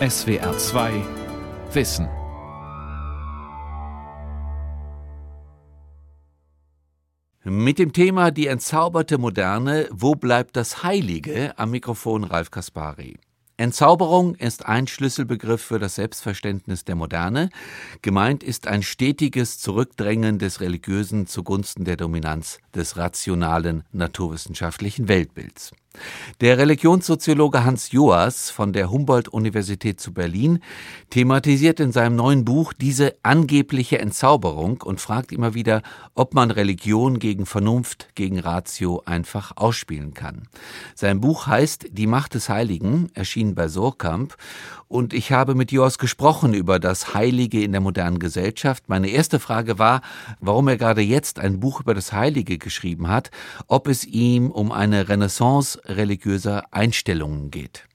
SWR 2 Wissen. Mit dem Thema Die entzauberte Moderne, wo bleibt das Heilige? am Mikrofon Ralf Kaspari. Entzauberung ist ein Schlüsselbegriff für das Selbstverständnis der Moderne. Gemeint ist ein stetiges Zurückdrängen des Religiösen zugunsten der Dominanz des rationalen naturwissenschaftlichen Weltbilds. Der Religionssoziologe Hans Joas von der Humboldt-Universität zu Berlin thematisiert in seinem neuen Buch diese angebliche Entzauberung und fragt immer wieder, ob man Religion gegen Vernunft, gegen Ratio einfach ausspielen kann. Sein Buch heißt Die Macht des Heiligen, erschienen bei Surkamp, und ich habe mit Joas gesprochen über das Heilige in der modernen Gesellschaft. Meine erste Frage war, warum er gerade jetzt ein Buch über das Heilige geschrieben hat, ob es ihm um eine Renaissance religiöser Einstellungen geht.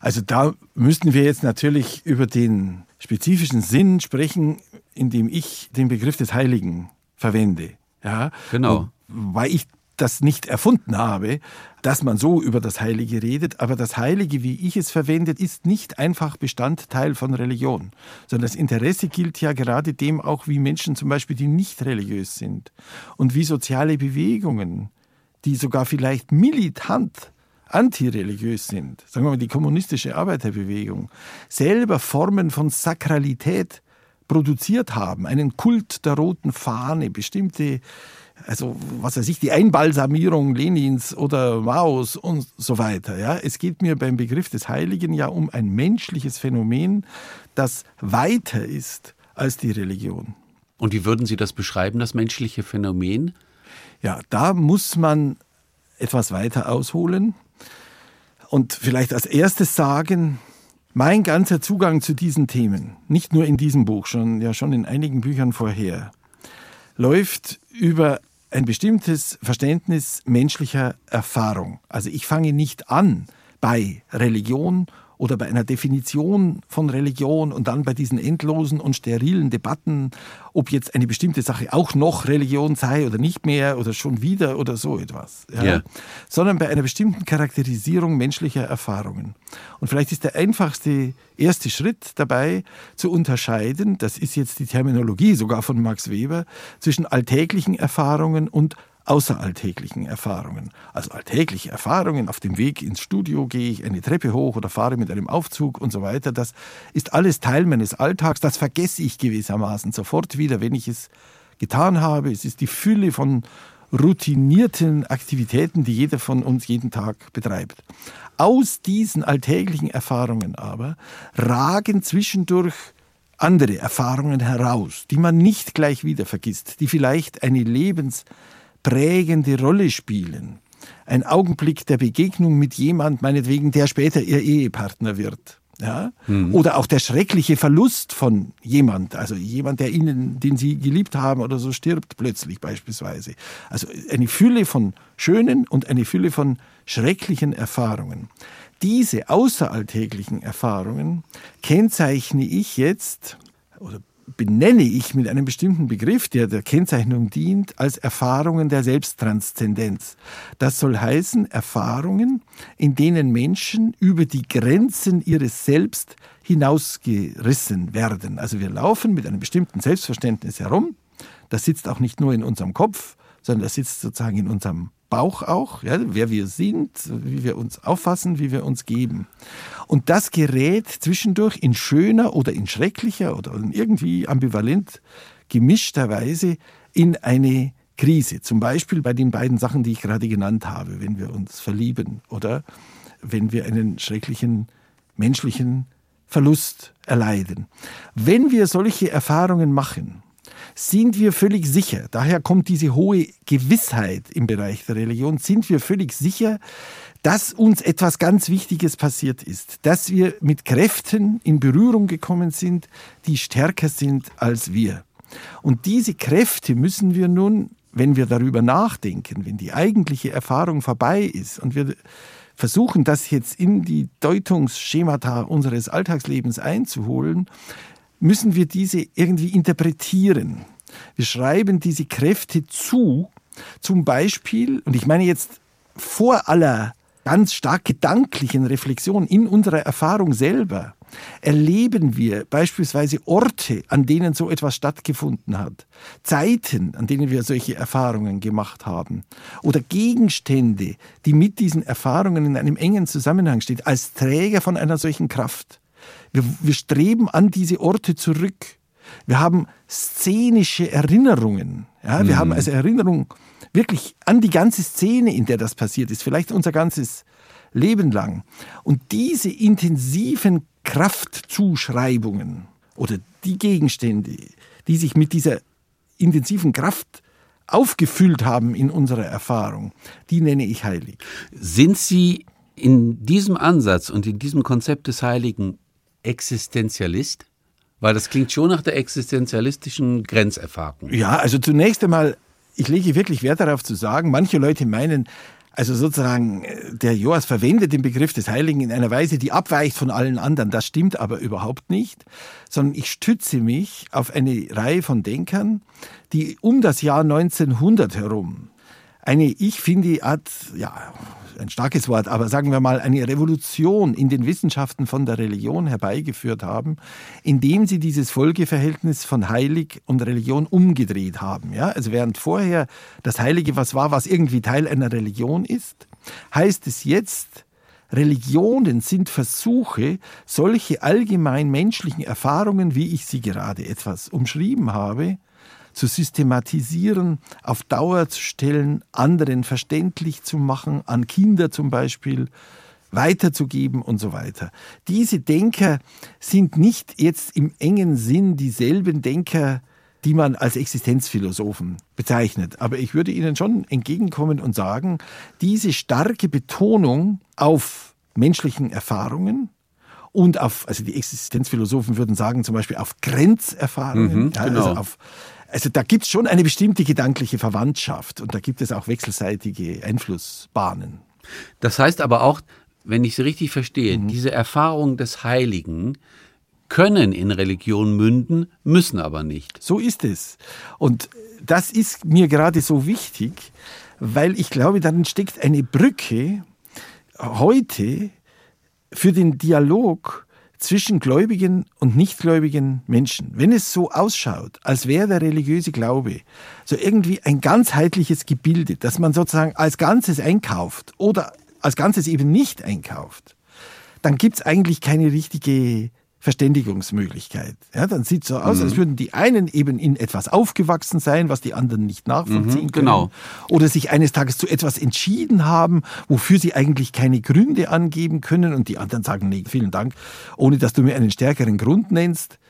Also da müssten wir jetzt natürlich über den spezifischen Sinn sprechen, in dem ich den Begriff des Heiligen verwende. Ja, genau. Und weil ich das nicht erfunden habe, dass man so über das Heilige redet, aber das Heilige, wie ich es verwende, ist nicht einfach Bestandteil von Religion, sondern das Interesse gilt ja gerade dem auch, wie Menschen zum Beispiel, die nicht religiös sind und wie soziale Bewegungen die sogar vielleicht militant antireligiös sind, sagen wir mal die kommunistische Arbeiterbewegung, selber Formen von Sakralität produziert haben, einen Kult der roten Fahne, bestimmte, also was weiß ich, die Einbalsamierung Lenins oder Maos und so weiter. Ja, es geht mir beim Begriff des Heiligen ja um ein menschliches Phänomen, das weiter ist als die Religion. Und wie würden Sie das beschreiben, das menschliche Phänomen? Ja, da muss man etwas weiter ausholen und vielleicht als erstes sagen, mein ganzer Zugang zu diesen Themen, nicht nur in diesem Buch, schon ja schon in einigen Büchern vorher, läuft über ein bestimmtes Verständnis menschlicher Erfahrung. Also ich fange nicht an bei Religion oder bei einer Definition von Religion und dann bei diesen endlosen und sterilen Debatten, ob jetzt eine bestimmte Sache auch noch Religion sei oder nicht mehr oder schon wieder oder so etwas, ja? Yeah. sondern bei einer bestimmten Charakterisierung menschlicher Erfahrungen. Und vielleicht ist der einfachste erste Schritt dabei zu unterscheiden, das ist jetzt die Terminologie sogar von Max Weber, zwischen alltäglichen Erfahrungen und außeralltäglichen Erfahrungen. Also alltägliche Erfahrungen, auf dem Weg ins Studio gehe ich eine Treppe hoch oder fahre mit einem Aufzug und so weiter. Das ist alles Teil meines Alltags. Das vergesse ich gewissermaßen sofort wieder, wenn ich es getan habe. Es ist die Fülle von routinierten Aktivitäten, die jeder von uns jeden Tag betreibt. Aus diesen alltäglichen Erfahrungen aber ragen zwischendurch andere Erfahrungen heraus, die man nicht gleich wieder vergisst, die vielleicht eine Lebens prägende Rolle spielen. Ein Augenblick der Begegnung mit jemand, meinetwegen, der später ihr Ehepartner wird. Ja? Mhm. Oder auch der schreckliche Verlust von jemand, also jemand, der ihnen, den sie geliebt haben oder so stirbt plötzlich beispielsweise. Also eine Fülle von schönen und eine Fülle von schrecklichen Erfahrungen. Diese außeralltäglichen Erfahrungen kennzeichne ich jetzt oder benenne ich mit einem bestimmten Begriff, der der Kennzeichnung dient, als Erfahrungen der Selbsttranszendenz. Das soll heißen Erfahrungen, in denen Menschen über die Grenzen ihres Selbst hinausgerissen werden. Also wir laufen mit einem bestimmten Selbstverständnis herum. Das sitzt auch nicht nur in unserem Kopf, sondern das sitzt sozusagen in unserem Bauch auch, ja, wer wir sind, wie wir uns auffassen, wie wir uns geben. Und das gerät zwischendurch in schöner oder in schrecklicher oder in irgendwie ambivalent gemischter Weise in eine Krise. Zum Beispiel bei den beiden Sachen, die ich gerade genannt habe, wenn wir uns verlieben oder wenn wir einen schrecklichen menschlichen Verlust erleiden. Wenn wir solche Erfahrungen machen, sind wir völlig sicher, daher kommt diese hohe Gewissheit im Bereich der Religion, sind wir völlig sicher, dass uns etwas ganz Wichtiges passiert ist, dass wir mit Kräften in Berührung gekommen sind, die stärker sind als wir. Und diese Kräfte müssen wir nun, wenn wir darüber nachdenken, wenn die eigentliche Erfahrung vorbei ist und wir versuchen, das jetzt in die Deutungsschemata unseres Alltagslebens einzuholen, müssen wir diese irgendwie interpretieren. Wir schreiben diese Kräfte zu, zum Beispiel, und ich meine jetzt vor aller ganz stark gedanklichen Reflexion in unserer Erfahrung selber erleben wir beispielsweise Orte, an denen so etwas stattgefunden hat, Zeiten, an denen wir solche Erfahrungen gemacht haben, oder Gegenstände, die mit diesen Erfahrungen in einem engen Zusammenhang stehen, als Träger von einer solchen Kraft. Wir, wir streben an diese Orte zurück. Wir haben szenische Erinnerungen. Ja, wir mhm. haben also Erinnerung wirklich an die ganze Szene, in der das passiert ist, vielleicht unser ganzes Leben lang. Und diese intensiven Kraftzuschreibungen oder die Gegenstände, die sich mit dieser intensiven Kraft aufgefüllt haben in unserer Erfahrung, die nenne ich heilig. Sind Sie in diesem Ansatz und in diesem Konzept des Heiligen Existenzialist? Weil das klingt schon nach der existenzialistischen Grenzerfahrung. Ja, also zunächst einmal, ich lege wirklich Wert darauf zu sagen, manche Leute meinen, also sozusagen, der Joas verwendet den Begriff des Heiligen in einer Weise, die abweicht von allen anderen. Das stimmt aber überhaupt nicht, sondern ich stütze mich auf eine Reihe von Denkern, die um das Jahr 1900 herum eine, ich finde, Art, ja, ein starkes Wort, aber sagen wir mal, eine Revolution in den Wissenschaften von der Religion herbeigeführt haben, indem sie dieses Folgeverhältnis von Heilig und Religion umgedreht haben. Ja? Also während vorher das Heilige was war, was irgendwie Teil einer Religion ist, heißt es jetzt, Religionen sind Versuche, solche allgemein menschlichen Erfahrungen, wie ich sie gerade etwas umschrieben habe, zu systematisieren, auf Dauer zu stellen, anderen verständlich zu machen, an Kinder zum Beispiel weiterzugeben und so weiter. Diese Denker sind nicht jetzt im engen Sinn dieselben Denker, die man als Existenzphilosophen bezeichnet. Aber ich würde Ihnen schon entgegenkommen und sagen, diese starke Betonung auf menschlichen Erfahrungen und auf, also die Existenzphilosophen würden sagen zum Beispiel auf Grenzerfahrungen, mhm, ja, genau. also auf also da gibt es schon eine bestimmte gedankliche Verwandtschaft und da gibt es auch wechselseitige Einflussbahnen. Das heißt aber auch, wenn ich es richtig verstehe, mhm. diese Erfahrungen des Heiligen können in Religion münden, müssen aber nicht. So ist es. Und das ist mir gerade so wichtig, weil ich glaube, dann steckt eine Brücke heute für den Dialog zwischen gläubigen und nichtgläubigen Menschen, wenn es so ausschaut, als wäre der religiöse Glaube so irgendwie ein ganzheitliches Gebilde, das man sozusagen als Ganzes einkauft oder als Ganzes eben nicht einkauft, dann gibt es eigentlich keine richtige Verständigungsmöglichkeit. Ja, dann sieht es so aus, mhm. als würden die einen eben in etwas aufgewachsen sein, was die anderen nicht nachvollziehen mhm, können. Genau. Oder sich eines Tages zu etwas entschieden haben, wofür sie eigentlich keine Gründe angeben können und die anderen sagen, nee, vielen Dank, ohne dass du mir einen stärkeren Grund nennst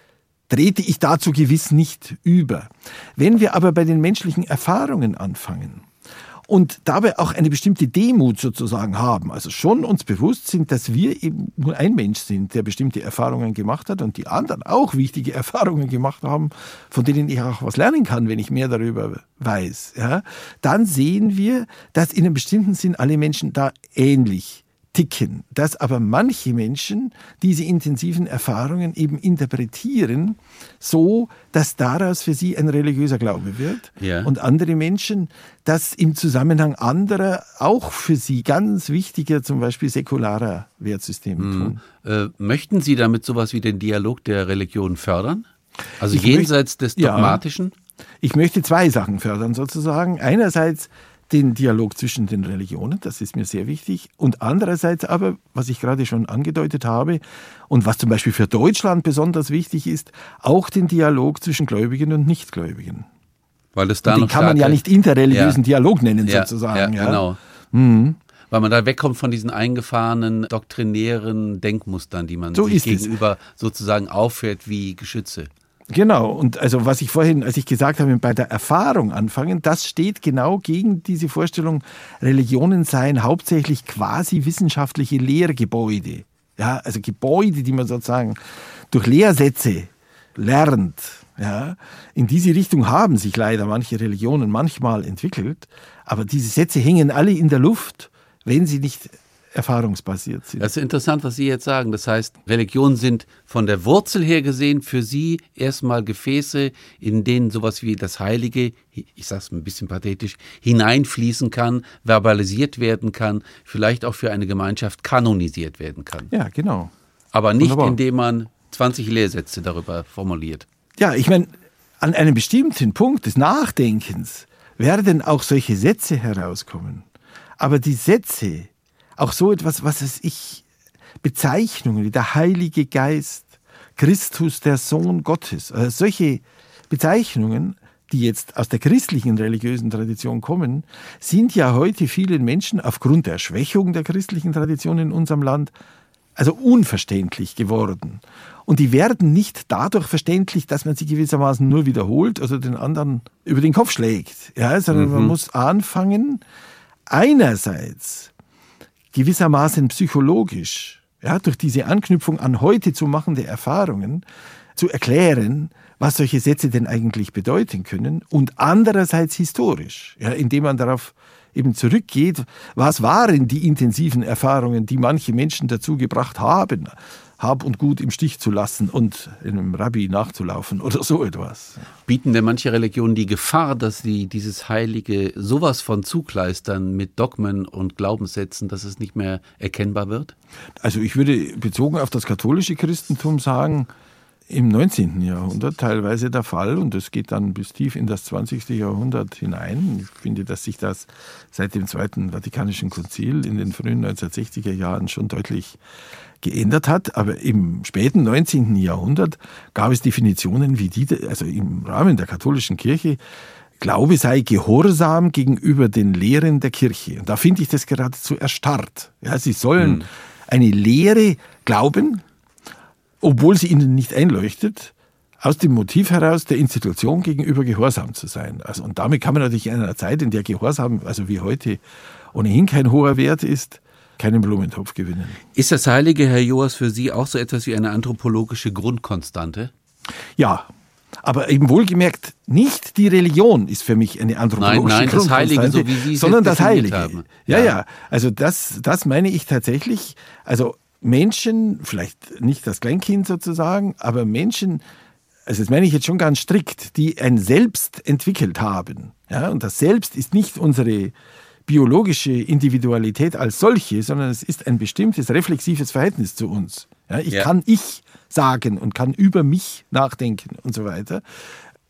trete ich dazu gewiss nicht über. Wenn wir aber bei den menschlichen Erfahrungen anfangen, und dabei auch eine bestimmte Demut sozusagen haben. Also schon uns bewusst sind, dass wir eben nur ein Mensch sind, der bestimmte Erfahrungen gemacht hat und die anderen auch wichtige Erfahrungen gemacht haben, von denen ich auch was lernen kann, wenn ich mehr darüber weiß. Ja, dann sehen wir, dass in einem bestimmten Sinn alle Menschen da ähnlich ticken, dass aber manche Menschen diese intensiven Erfahrungen eben interpretieren, so dass daraus für sie ein religiöser Glaube wird ja. und andere Menschen das im Zusammenhang anderer auch für sie ganz wichtiger, zum Beispiel säkularer Wertsysteme mhm. tun. Äh, möchten Sie damit sowas wie den Dialog der Religion fördern? Also ich jenseits möchte, des Dogmatischen? Ja, ich möchte zwei Sachen fördern sozusagen. Einerseits den Dialog zwischen den Religionen, das ist mir sehr wichtig. Und andererseits aber, was ich gerade schon angedeutet habe und was zum Beispiel für Deutschland besonders wichtig ist, auch den Dialog zwischen Gläubigen und Nichtgläubigen. Weil es da und den kann man ja nicht interreligiösen ja. Dialog nennen, ja, sozusagen. Ja, genau. Mhm. Weil man da wegkommt von diesen eingefahrenen doktrinären Denkmustern, die man so sich gegenüber es. sozusagen auffährt wie Geschütze. Genau, und also was ich vorhin, als ich gesagt habe, bei der Erfahrung anfangen, das steht genau gegen diese Vorstellung, Religionen seien hauptsächlich quasi wissenschaftliche Lehrgebäude. Ja, also Gebäude, die man sozusagen durch Lehrsätze lernt. Ja, in diese Richtung haben sich leider manche Religionen manchmal entwickelt, aber diese Sätze hängen alle in der Luft, wenn sie nicht erfahrungsbasiert sind. Das ist interessant, was Sie jetzt sagen. Das heißt, Religionen sind von der Wurzel her gesehen für Sie erstmal Gefäße, in denen sowas wie das Heilige, ich sage es ein bisschen pathetisch, hineinfließen kann, verbalisiert werden kann, vielleicht auch für eine Gemeinschaft kanonisiert werden kann. Ja, genau. Aber nicht, Wunderbar. indem man 20 Lehrsätze darüber formuliert. Ja, ich meine, an einem bestimmten Punkt des Nachdenkens werden auch solche Sätze herauskommen. Aber die Sätze, auch so etwas, was es ich, Bezeichnungen wie der Heilige Geist, Christus, der Sohn Gottes, also solche Bezeichnungen, die jetzt aus der christlichen religiösen Tradition kommen, sind ja heute vielen Menschen aufgrund der Schwächung der christlichen Tradition in unserem Land also unverständlich geworden. Und die werden nicht dadurch verständlich, dass man sie gewissermaßen nur wiederholt oder den anderen über den Kopf schlägt, ja, sondern mhm. man muss anfangen, einerseits gewissermaßen psychologisch, ja, durch diese Anknüpfung an heute zu machende Erfahrungen, zu erklären, was solche Sätze denn eigentlich bedeuten können und andererseits historisch, ja, indem man darauf eben zurückgeht, was waren die intensiven Erfahrungen, die manche Menschen dazu gebracht haben, Hab und Gut im Stich zu lassen und einem Rabbi nachzulaufen oder so etwas. Bieten denn manche Religionen die Gefahr, dass sie dieses Heilige sowas von zukleistern mit Dogmen und Glaubenssätzen, dass es nicht mehr erkennbar wird? Also ich würde bezogen auf das katholische Christentum sagen, im 19. Jahrhundert teilweise der Fall und das geht dann bis tief in das 20. Jahrhundert hinein. Ich finde, dass sich das seit dem Zweiten Vatikanischen Konzil in den frühen 1960er Jahren schon deutlich geändert hat. Aber im späten 19. Jahrhundert gab es Definitionen wie die, also im Rahmen der katholischen Kirche, Glaube sei Gehorsam gegenüber den Lehren der Kirche. Und da finde ich das geradezu erstarrt. Ja, sie sollen hm. eine Lehre glauben, obwohl sie ihnen nicht einleuchtet, aus dem Motiv heraus der Institution gegenüber gehorsam zu sein. Also, und damit kann man natürlich in einer Zeit, in der Gehorsam, also wie heute, ohnehin kein hoher Wert ist, keinen Blumentopf gewinnen. Ist das Heilige, Herr Joas, für Sie auch so etwas wie eine anthropologische Grundkonstante? Ja, aber eben wohlgemerkt, nicht die Religion ist für mich eine anthropologische nein, nein, das Heilige, so wie Sie sondern das Heilige. Haben. Ja, ja, ja, also das, das meine ich tatsächlich. Also Menschen, vielleicht nicht das Kleinkind sozusagen, aber Menschen, also das meine ich jetzt schon ganz strikt, die ein Selbst entwickelt haben. Ja, und das Selbst ist nicht unsere biologische Individualität als solche, sondern es ist ein bestimmtes reflexives Verhältnis zu uns. Ja, ich ja. kann ich sagen und kann über mich nachdenken und so weiter.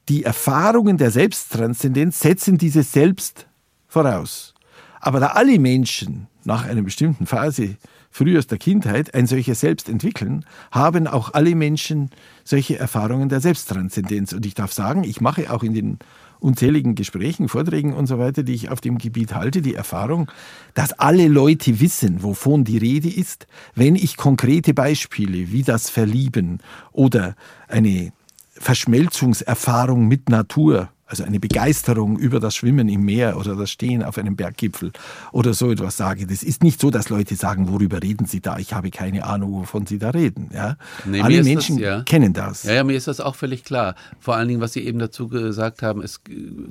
Die Erfahrungen der Selbsttranszendenz setzen dieses Selbst voraus. Aber da alle Menschen nach einer bestimmten Phase frühester Kindheit ein solches Selbst entwickeln, haben auch alle Menschen solche Erfahrungen der Selbsttranszendenz. Und ich darf sagen, ich mache auch in den unzähligen Gesprächen, Vorträgen und so weiter, die ich auf dem Gebiet halte, die Erfahrung, dass alle Leute wissen, wovon die Rede ist, wenn ich konkrete Beispiele wie das Verlieben oder eine Verschmelzungserfahrung mit Natur also eine Begeisterung über das Schwimmen im Meer oder das Stehen auf einem Berggipfel oder so etwas sage. Das ist nicht so, dass Leute sagen, worüber reden Sie da? Ich habe keine Ahnung, wovon Sie da reden. Ja? Nee, Alle Menschen das, ja. kennen das. Ja, ja, mir ist das auch völlig klar. Vor allen Dingen, was Sie eben dazu gesagt haben, es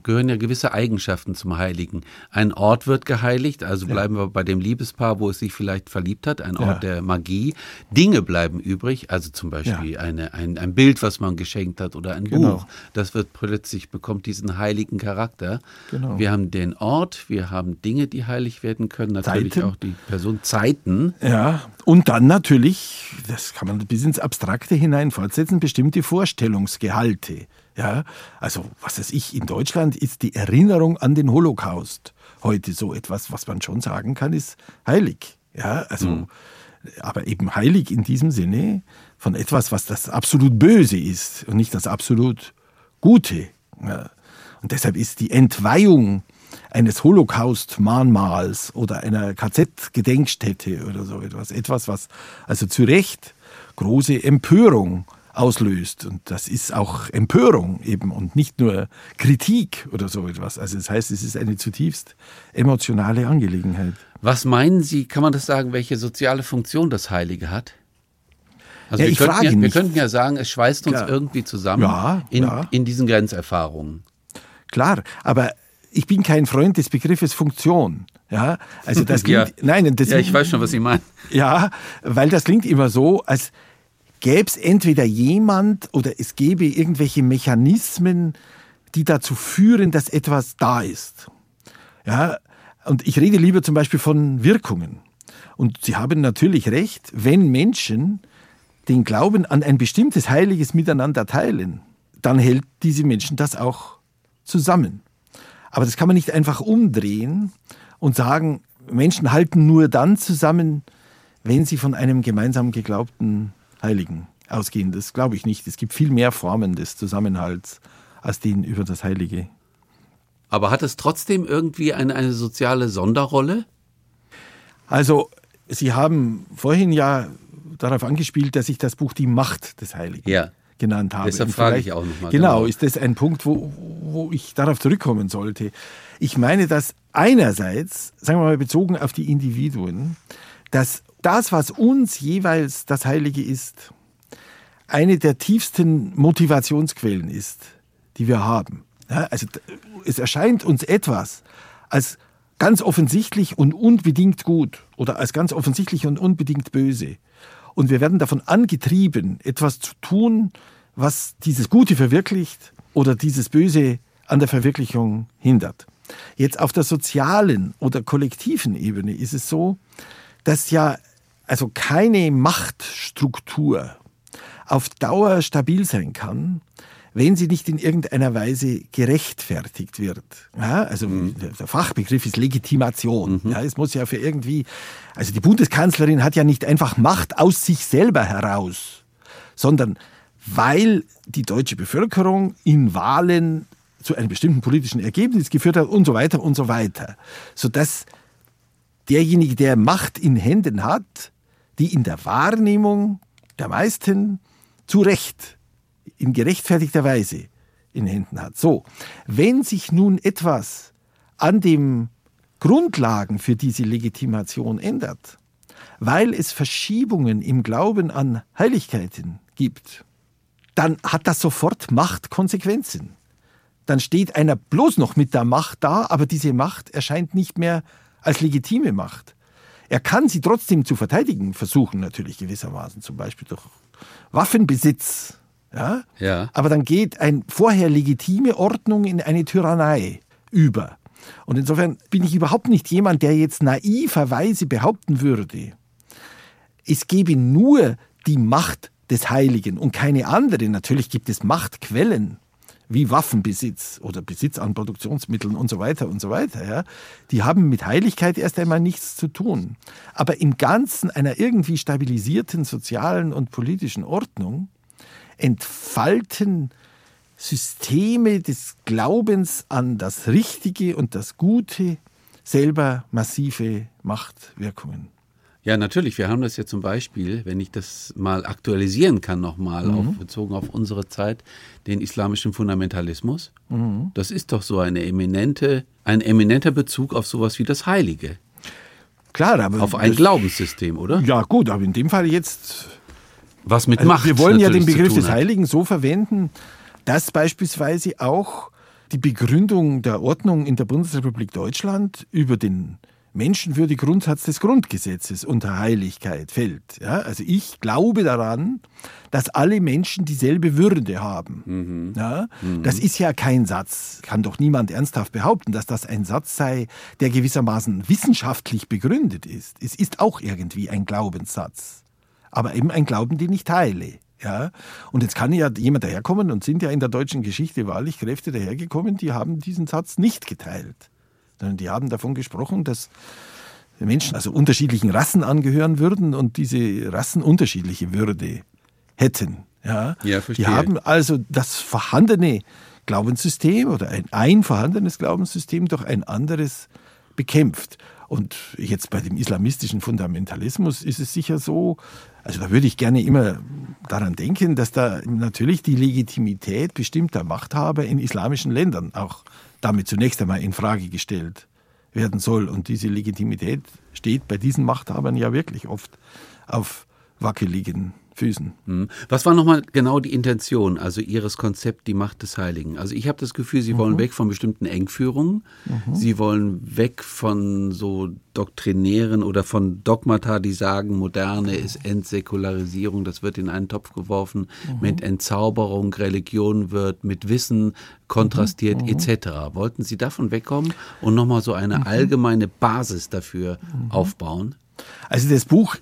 gehören ja gewisse Eigenschaften zum Heiligen. Ein Ort wird geheiligt, also bleiben ja. wir bei dem Liebespaar, wo es sich vielleicht verliebt hat, ein Ort der Magie. Dinge bleiben übrig, also zum Beispiel eine, ein, ein Bild, was man geschenkt hat oder ein genau. Buch. Das wird plötzlich bekommt diesen heiligen Charakter. Genau. Wir haben den Ort, wir haben Dinge, die heilig werden können, natürlich Zeiten. auch die Person, Zeiten. Ja, und dann natürlich, das kann man bis ins Abstrakte hinein fortsetzen, bestimmte Vorstellungsgehalte. Ja, also was weiß ich, in Deutschland ist die Erinnerung an den Holocaust heute so etwas, was man schon sagen kann, ist heilig. Ja, also, mhm. aber eben heilig in diesem Sinne von etwas, was das absolut Böse ist und nicht das absolut Gute. Ja. Und deshalb ist die Entweihung eines Holocaust-Mahnmals oder einer KZ-Gedenkstätte oder so etwas, etwas, was also zu Recht große Empörung auslöst. Und das ist auch Empörung eben und nicht nur Kritik oder so etwas. Also das heißt, es ist eine zutiefst emotionale Angelegenheit. Was meinen Sie, kann man das sagen, welche soziale Funktion das Heilige hat? Also ja, wir, könnten ja, wir könnten ja sagen, es schweißt uns ja. irgendwie zusammen in, in diesen Grenzerfahrungen. Klar, aber ich bin kein Freund des Begriffes Funktion. Ja, also das klingt, ja. nein, das, ja, ich weiß schon, was Sie meinen. Ja, weil das klingt immer so, als gäbe es entweder jemand oder es gäbe irgendwelche Mechanismen, die dazu führen, dass etwas da ist. Ja, und ich rede lieber zum Beispiel von Wirkungen. Und Sie haben natürlich recht, wenn Menschen den Glauben an ein bestimmtes heiliges Miteinander teilen, dann hält diese Menschen das auch zusammen. Aber das kann man nicht einfach umdrehen und sagen, Menschen halten nur dann zusammen, wenn sie von einem gemeinsam geglaubten Heiligen ausgehen. Das glaube ich nicht. Es gibt viel mehr Formen des Zusammenhalts als den über das Heilige. Aber hat es trotzdem irgendwie eine, eine soziale Sonderrolle? Also, Sie haben vorhin ja darauf angespielt, dass ich das Buch Die Macht des Heiligen ja. Genannt habe. Deshalb frage ich auch nochmal. Genau, genau, ist das ein Punkt, wo, wo ich darauf zurückkommen sollte. Ich meine, dass einerseits, sagen wir mal bezogen auf die Individuen, dass das, was uns jeweils das Heilige ist, eine der tiefsten Motivationsquellen ist, die wir haben. Ja, also es erscheint uns etwas als ganz offensichtlich und unbedingt gut oder als ganz offensichtlich und unbedingt böse. Und wir werden davon angetrieben, etwas zu tun, was dieses Gute verwirklicht oder dieses Böse an der Verwirklichung hindert. Jetzt auf der sozialen oder kollektiven Ebene ist es so, dass ja also keine Machtstruktur auf Dauer stabil sein kann, wenn sie nicht in irgendeiner Weise gerechtfertigt wird. Ja, also mhm. der Fachbegriff ist Legitimation. Mhm. Ja, es muss ja für irgendwie, also die Bundeskanzlerin hat ja nicht einfach Macht aus sich selber heraus, sondern weil die deutsche Bevölkerung in Wahlen zu einem bestimmten politischen Ergebnis geführt hat und so weiter und so weiter. Sodass derjenige, der Macht in Händen hat, die in der Wahrnehmung der meisten zu Recht, in gerechtfertigter Weise in Händen hat. So, wenn sich nun etwas an den Grundlagen für diese Legitimation ändert, weil es Verschiebungen im Glauben an Heiligkeiten gibt, dann hat das sofort Machtkonsequenzen. Dann steht einer bloß noch mit der Macht da, aber diese Macht erscheint nicht mehr als legitime Macht. Er kann sie trotzdem zu verteidigen versuchen, natürlich gewissermaßen, zum Beispiel durch Waffenbesitz. Ja? Ja. Aber dann geht eine vorher legitime Ordnung in eine Tyrannei über. Und insofern bin ich überhaupt nicht jemand, der jetzt naiverweise behaupten würde, es gebe nur die Macht des Heiligen und keine andere. Natürlich gibt es Machtquellen wie Waffenbesitz oder Besitz an Produktionsmitteln und so weiter und so weiter, ja, die haben mit Heiligkeit erst einmal nichts zu tun. Aber im Ganzen einer irgendwie stabilisierten sozialen und politischen Ordnung entfalten Systeme des Glaubens an das Richtige und das Gute selber massive Machtwirkungen. Ja, natürlich. Wir haben das ja zum Beispiel, wenn ich das mal aktualisieren kann, nochmal mhm. bezogen auf unsere Zeit, den islamischen Fundamentalismus. Mhm. Das ist doch so eine eminente, ein eminenter Bezug auf sowas wie das Heilige. Klar, aber. Auf ein Glaubenssystem, oder? Ja, gut, aber in dem Fall jetzt. Was mit also Macht. Wir wollen ja den Begriff des Heiligen so verwenden, dass beispielsweise auch die Begründung der Ordnung in der Bundesrepublik Deutschland über den menschenwürdige Grundsatz des Grundgesetzes unter Heiligkeit fällt. Ja, also ich glaube daran, dass alle Menschen dieselbe Würde haben. Mhm. Ja, mhm. Das ist ja kein Satz, kann doch niemand ernsthaft behaupten, dass das ein Satz sei, der gewissermaßen wissenschaftlich begründet ist. Es ist auch irgendwie ein Glaubenssatz, aber eben ein Glauben, den ich teile. Ja, und jetzt kann ja jemand daherkommen und sind ja in der deutschen Geschichte wahrlich Kräfte dahergekommen, die haben diesen Satz nicht geteilt sondern die haben davon gesprochen, dass Menschen also unterschiedlichen Rassen angehören würden und diese Rassen unterschiedliche Würde hätten. Ja, ja verstehe. Die haben also das vorhandene Glaubenssystem oder ein, ein vorhandenes Glaubenssystem durch ein anderes bekämpft. Und jetzt bei dem islamistischen Fundamentalismus ist es sicher so, also da würde ich gerne immer daran denken, dass da natürlich die Legitimität bestimmter Machthaber in islamischen Ländern auch damit zunächst einmal in Frage gestellt werden soll. Und diese Legitimität steht bei diesen Machthabern ja wirklich oft auf wackeligen Füßen. Hm. Was war nochmal genau die Intention, also Ihres Konzept, die Macht des Heiligen? Also ich habe das Gefühl, Sie wollen mhm. weg von bestimmten Engführungen, mhm. Sie wollen weg von so doktrinären oder von Dogmata, die sagen, Moderne ist Entsäkularisierung, das wird in einen Topf geworfen, mhm. mit Entzauberung, Religion wird mit Wissen kontrastiert mhm. etc. Wollten Sie davon wegkommen und nochmal so eine mhm. allgemeine Basis dafür mhm. aufbauen? Also das Buch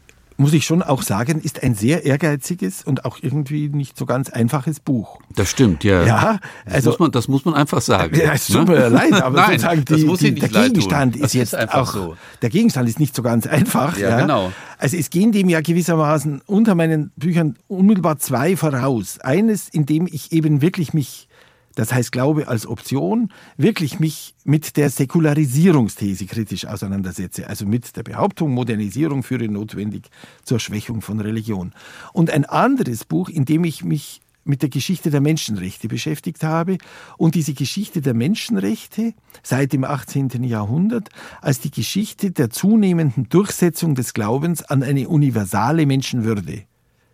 muss ich schon auch sagen, ist ein sehr ehrgeiziges und auch irgendwie nicht so ganz einfaches Buch. Das stimmt, ja. Ja, also das muss man, das muss man einfach sagen. Ja, es tut mir leid, aber Nein, sozusagen die, die, der Gegenstand ist jetzt ist auch so. Der Gegenstand ist nicht so ganz einfach. Ja, ja, genau. Also es gehen dem ja gewissermaßen unter meinen Büchern unmittelbar zwei voraus. Eines, in dem ich eben wirklich mich das heißt Glaube als Option, wirklich mich mit der Säkularisierungsthese kritisch auseinandersetze, also mit der Behauptung, Modernisierung führe notwendig zur Schwächung von Religion. Und ein anderes Buch, in dem ich mich mit der Geschichte der Menschenrechte beschäftigt habe und diese Geschichte der Menschenrechte seit dem 18. Jahrhundert als die Geschichte der zunehmenden Durchsetzung des Glaubens an eine universale Menschenwürde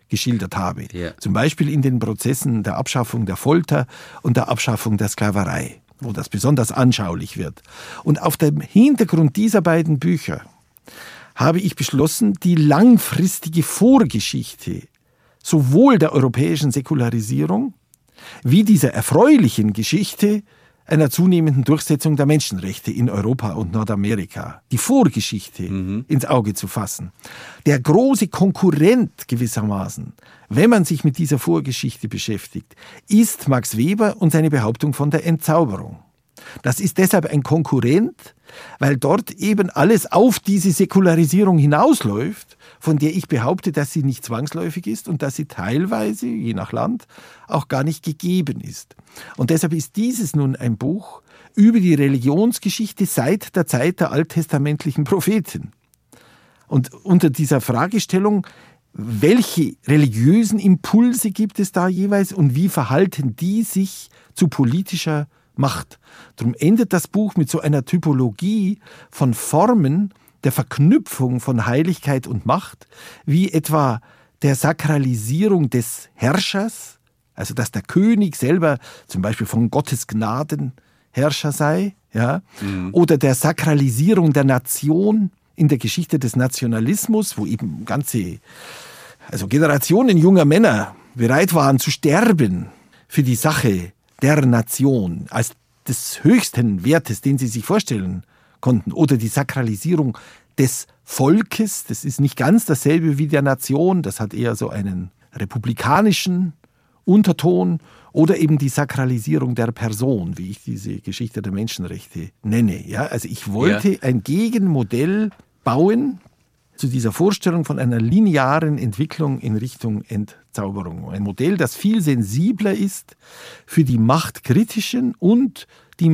geschildert habe. Ja. Zum Beispiel in den Prozessen der Abschaffung der Folter und der Abschaffung der Sklaverei, wo das besonders anschaulich wird. Und auf dem Hintergrund dieser beiden Bücher habe ich beschlossen, die langfristige Vorgeschichte sowohl der europäischen Säkularisierung wie dieser erfreulichen Geschichte einer zunehmenden Durchsetzung der Menschenrechte in Europa und Nordamerika, die Vorgeschichte mhm. ins Auge zu fassen. Der große Konkurrent gewissermaßen, wenn man sich mit dieser Vorgeschichte beschäftigt, ist Max Weber und seine Behauptung von der Entzauberung. Das ist deshalb ein Konkurrent, weil dort eben alles auf diese Säkularisierung hinausläuft, von der ich behaupte, dass sie nicht zwangsläufig ist und dass sie teilweise, je nach Land, auch gar nicht gegeben ist. Und deshalb ist dieses nun ein Buch über die Religionsgeschichte seit der Zeit der alttestamentlichen Propheten. Und unter dieser Fragestellung, welche religiösen Impulse gibt es da jeweils und wie verhalten die sich zu politischer Macht. Darum endet das Buch mit so einer Typologie von Formen der Verknüpfung von Heiligkeit und Macht, wie etwa der Sakralisierung des Herrschers, also dass der König selber zum Beispiel von Gottes Gnaden Herrscher sei, ja, mhm. oder der Sakralisierung der Nation in der Geschichte des Nationalismus, wo eben ganze, also Generationen junger Männer bereit waren zu sterben für die Sache der Nation als des höchsten Wertes, den sie sich vorstellen konnten, oder die Sakralisierung des Volkes, das ist nicht ganz dasselbe wie der Nation, das hat eher so einen republikanischen Unterton, oder eben die Sakralisierung der Person, wie ich diese Geschichte der Menschenrechte nenne. Ja, also ich wollte ja. ein Gegenmodell bauen zu dieser Vorstellung von einer linearen Entwicklung in Richtung Entzauberung. Ein Modell, das viel sensibler ist für die machtkritischen und die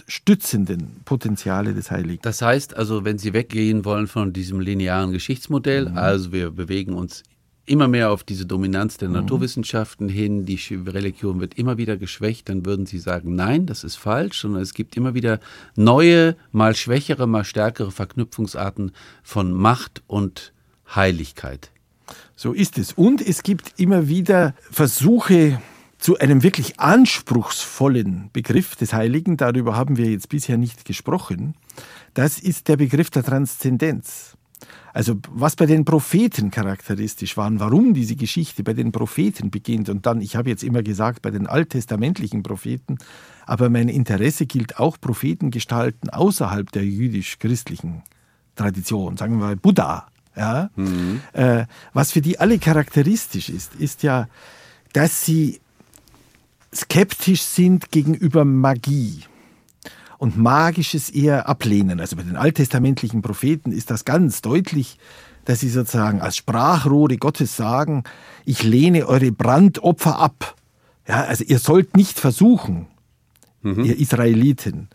machtstützenden Potenziale des Heiligen. Das heißt also, wenn Sie weggehen wollen von diesem linearen Geschichtsmodell, mhm. also wir bewegen uns immer mehr auf diese Dominanz der mhm. Naturwissenschaften hin, die Religion wird immer wieder geschwächt, dann würden Sie sagen, nein, das ist falsch, sondern es gibt immer wieder neue, mal schwächere, mal stärkere Verknüpfungsarten von Macht und Heiligkeit. So ist es. Und es gibt immer wieder Versuche zu einem wirklich anspruchsvollen Begriff des Heiligen, darüber haben wir jetzt bisher nicht gesprochen. Das ist der Begriff der Transzendenz. Also was bei den Propheten charakteristisch war, warum diese Geschichte bei den Propheten beginnt und dann, ich habe jetzt immer gesagt, bei den alttestamentlichen Propheten, aber mein Interesse gilt auch Prophetengestalten außerhalb der jüdisch-christlichen Tradition, sagen wir mal Buddha. Ja? Mhm. Äh, was für die alle charakteristisch ist, ist ja, dass sie skeptisch sind gegenüber Magie und Magisches eher ablehnen. Also bei den alttestamentlichen Propheten ist das ganz deutlich, dass sie sozusagen als Sprachrohre Gottes sagen, ich lehne eure Brandopfer ab. Ja, also ihr sollt nicht versuchen, mhm. ihr Israeliten,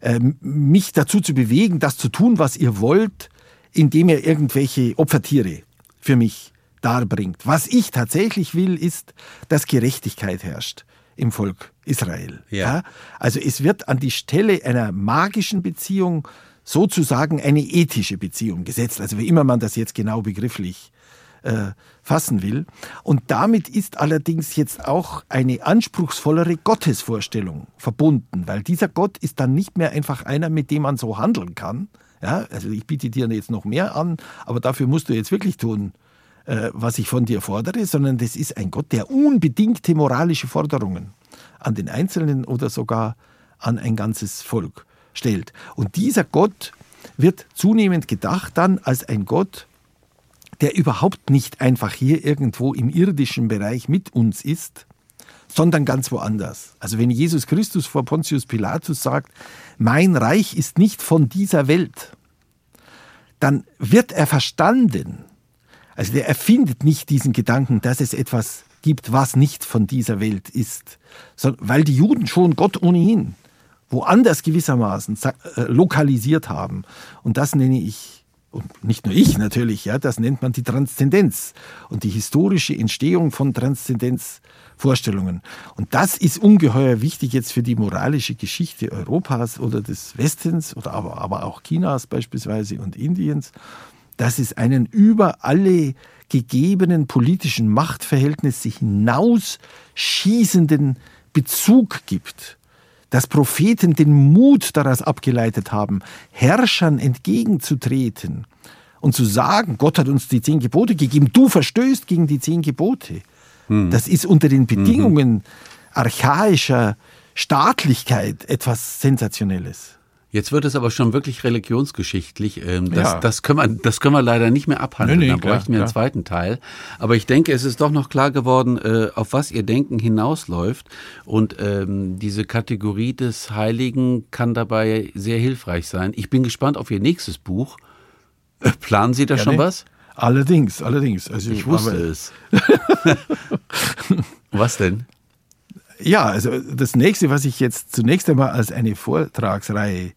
ähm, mich dazu zu bewegen, das zu tun, was ihr wollt, indem ihr irgendwelche Opfertiere für mich darbringt. Was ich tatsächlich will, ist, dass Gerechtigkeit herrscht im Volk Israel. Ja. ja. Also es wird an die Stelle einer magischen Beziehung sozusagen eine ethische Beziehung gesetzt. Also wie immer man das jetzt genau begrifflich äh, fassen will. Und damit ist allerdings jetzt auch eine anspruchsvollere Gottesvorstellung verbunden, weil dieser Gott ist dann nicht mehr einfach einer, mit dem man so handeln kann. Ja, also ich biete dir jetzt noch mehr an, aber dafür musst du jetzt wirklich tun, äh, was ich von dir fordere, sondern das ist ein Gott, der unbedingte moralische Forderungen an den Einzelnen oder sogar an ein ganzes Volk stellt. Und dieser Gott wird zunehmend gedacht dann als ein Gott, der überhaupt nicht einfach hier irgendwo im irdischen Bereich mit uns ist, sondern ganz woanders. Also wenn Jesus Christus vor Pontius Pilatus sagt, mein Reich ist nicht von dieser Welt, dann wird er verstanden. Also der erfindet nicht diesen Gedanken, dass es etwas gibt, was nicht von dieser Welt ist, sondern weil die Juden schon Gott ohnehin woanders gewissermaßen äh, lokalisiert haben. Und das nenne ich, und nicht nur ich natürlich, ja, das nennt man die Transzendenz und die historische Entstehung von Transzendenzvorstellungen. Und das ist ungeheuer wichtig jetzt für die moralische Geschichte Europas oder des Westens oder aber, aber auch Chinas beispielsweise und Indiens, dass es einen über alle gegebenen politischen Machtverhältnisse hinaus schießenden Bezug gibt dass Propheten den Mut daraus abgeleitet haben, Herrschern entgegenzutreten und zu sagen, Gott hat uns die zehn Gebote gegeben, du verstößt gegen die zehn Gebote. Hm. Das ist unter den Bedingungen mhm. archaischer Staatlichkeit etwas Sensationelles. Jetzt wird es aber schon wirklich religionsgeschichtlich. Ähm, das, ja. das, können wir, das können wir leider nicht mehr abhandeln. Nee, nee, da bräuchten wir einen zweiten Teil. Aber ich denke, es ist doch noch klar geworden, äh, auf was Ihr Denken hinausläuft. Und ähm, diese Kategorie des Heiligen kann dabei sehr hilfreich sein. Ich bin gespannt auf Ihr nächstes Buch. Äh, planen Sie da ja, schon nee. was? Allerdings, allerdings. Also ich wusste es. was denn? Ja, also das nächste, was ich jetzt zunächst einmal als eine Vortragsreihe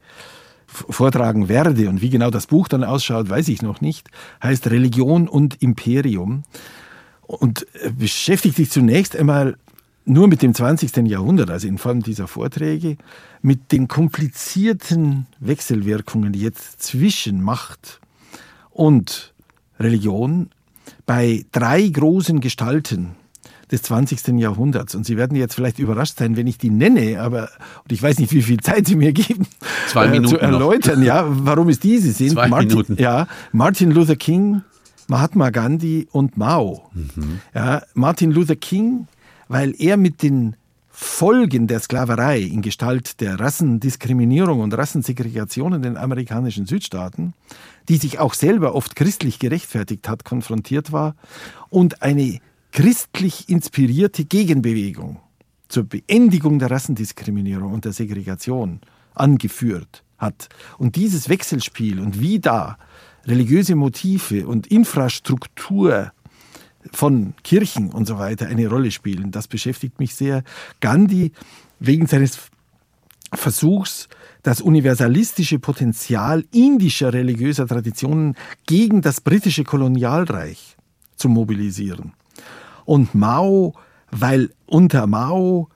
vortragen werde und wie genau das Buch dann ausschaut, weiß ich noch nicht, heißt Religion und Imperium und äh, beschäftigt sich zunächst einmal nur mit dem 20. Jahrhundert, also in Form dieser Vorträge, mit den komplizierten Wechselwirkungen, die jetzt zwischen Macht und Religion bei drei großen Gestalten des 20. Jahrhunderts. Und Sie werden jetzt vielleicht überrascht sein, wenn ich die nenne, aber und ich weiß nicht, wie viel Zeit Sie mir geben, Zwei Minuten äh, zu erläutern, noch. ja, warum es diese sind. Zwei Martin, Minuten. Ja, Martin Luther King, Mahatma Gandhi und Mao. Mhm. Ja, Martin Luther King, weil er mit den Folgen der Sklaverei in Gestalt der Rassendiskriminierung und Rassensegregation in den amerikanischen Südstaaten, die sich auch selber oft christlich gerechtfertigt hat, konfrontiert war und eine christlich inspirierte Gegenbewegung zur Beendigung der Rassendiskriminierung und der Segregation angeführt hat. Und dieses Wechselspiel und wie da religiöse Motive und Infrastruktur von Kirchen und so weiter eine Rolle spielen, das beschäftigt mich sehr. Gandhi wegen seines Versuchs, das universalistische Potenzial indischer religiöser Traditionen gegen das britische Kolonialreich zu mobilisieren und Mao, weil unter Mao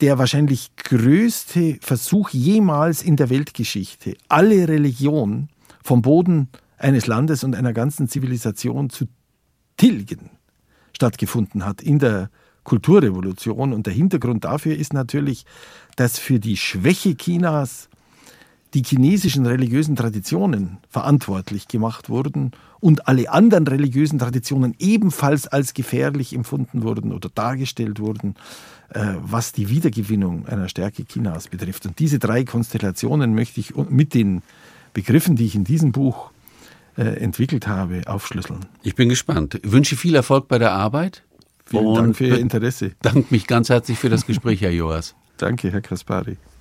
der wahrscheinlich größte Versuch jemals in der Weltgeschichte, alle Religion vom Boden eines Landes und einer ganzen Zivilisation zu tilgen, stattgefunden hat in der Kulturrevolution. Und der Hintergrund dafür ist natürlich, dass für die Schwäche Chinas die chinesischen religiösen Traditionen verantwortlich gemacht wurden und alle anderen religiösen Traditionen ebenfalls als gefährlich empfunden wurden oder dargestellt wurden, äh, was die Wiedergewinnung einer Stärke Chinas betrifft. Und diese drei Konstellationen möchte ich mit den Begriffen, die ich in diesem Buch äh, entwickelt habe, aufschlüsseln. Ich bin gespannt. Ich wünsche viel Erfolg bei der Arbeit. Vielen Dank für Ihr Interesse. Danke mich ganz herzlich für das Gespräch, Herr Joas. Danke, Herr Kaspari.